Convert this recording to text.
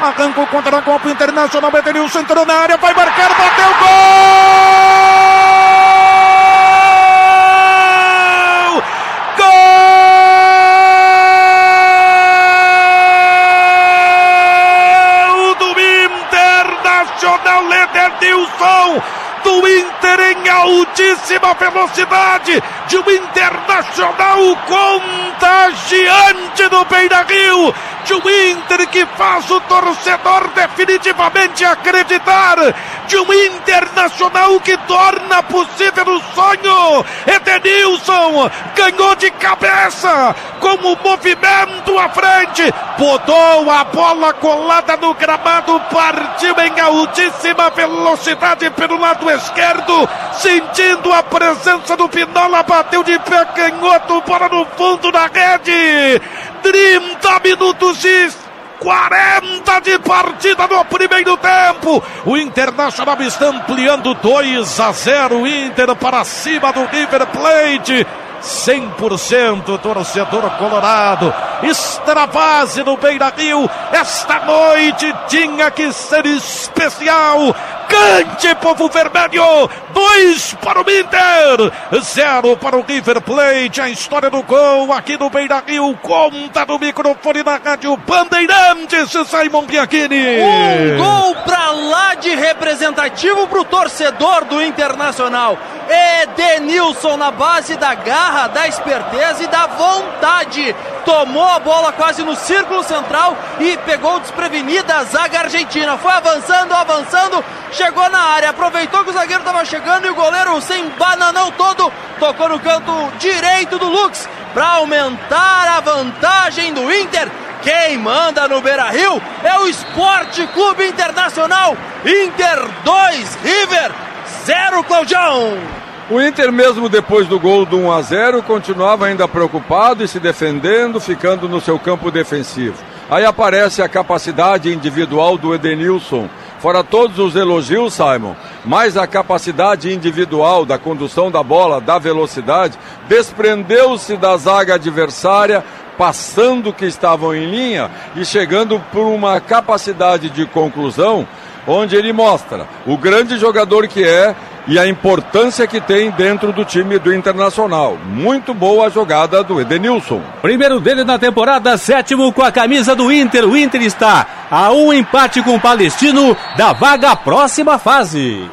Arrancou contra a Copa Internacional. Edenilson entrou na área, vai marcar, bateu gol! Gol do Internacional, Edenilson! do Inter em altíssima velocidade, de um internacional contagiante do Beira Rio, de um Inter que faz o torcedor definitivamente acreditar, de um internacional que torna possível o sonho. Edenilson ganhou de cabeça, com o movimento à frente, botou a bola colada no gramado, partiu em altíssima velocidade pelo lado esquerdo, sentindo a presença do Pinola, bateu de pé canhoto, bola no fundo da rede. 30 minutos e 40 de partida no primeiro tempo. O Internacional está ampliando 2 a 0. Inter para cima do River Plate. 100% torcedor colorado. Extravase no Beira Rio. Esta noite tinha que ser especial. Cante, povo vermelho! Dois para o Inter, zero para o River Plate. A história do gol aqui no Beira Rio. Conta no microfone da Rádio Bandeirantes, Simon Bianchini. Um gol pra lá de representativo pro torcedor do Internacional. Edenilson na base da garra, da esperteza e da vontade. Tomou a bola quase no círculo central e pegou desprevenida a zaga argentina. Foi avançando, avançando, chegou na área, aproveitou que o zagueiro estava chegando e o goleiro sem bananão todo tocou no canto direito do Lux para aumentar a vantagem do Inter. Quem manda no Beira Rio é o Esporte Clube Internacional. Inter 2, River 0, Claudião. O Inter, mesmo depois do gol do 1 a 0, continuava ainda preocupado e se defendendo, ficando no seu campo defensivo. Aí aparece a capacidade individual do Edenilson. Fora todos os elogios, Simon, mas a capacidade individual da condução da bola, da velocidade, desprendeu-se da zaga adversária, passando que estavam em linha e chegando por uma capacidade de conclusão onde ele mostra o grande jogador que é e a importância que tem dentro do time do Internacional. Muito boa a jogada do Edenilson. Primeiro dele na temporada, sétimo com a camisa do Inter. O Inter está a um empate com o Palestino da vaga próxima fase.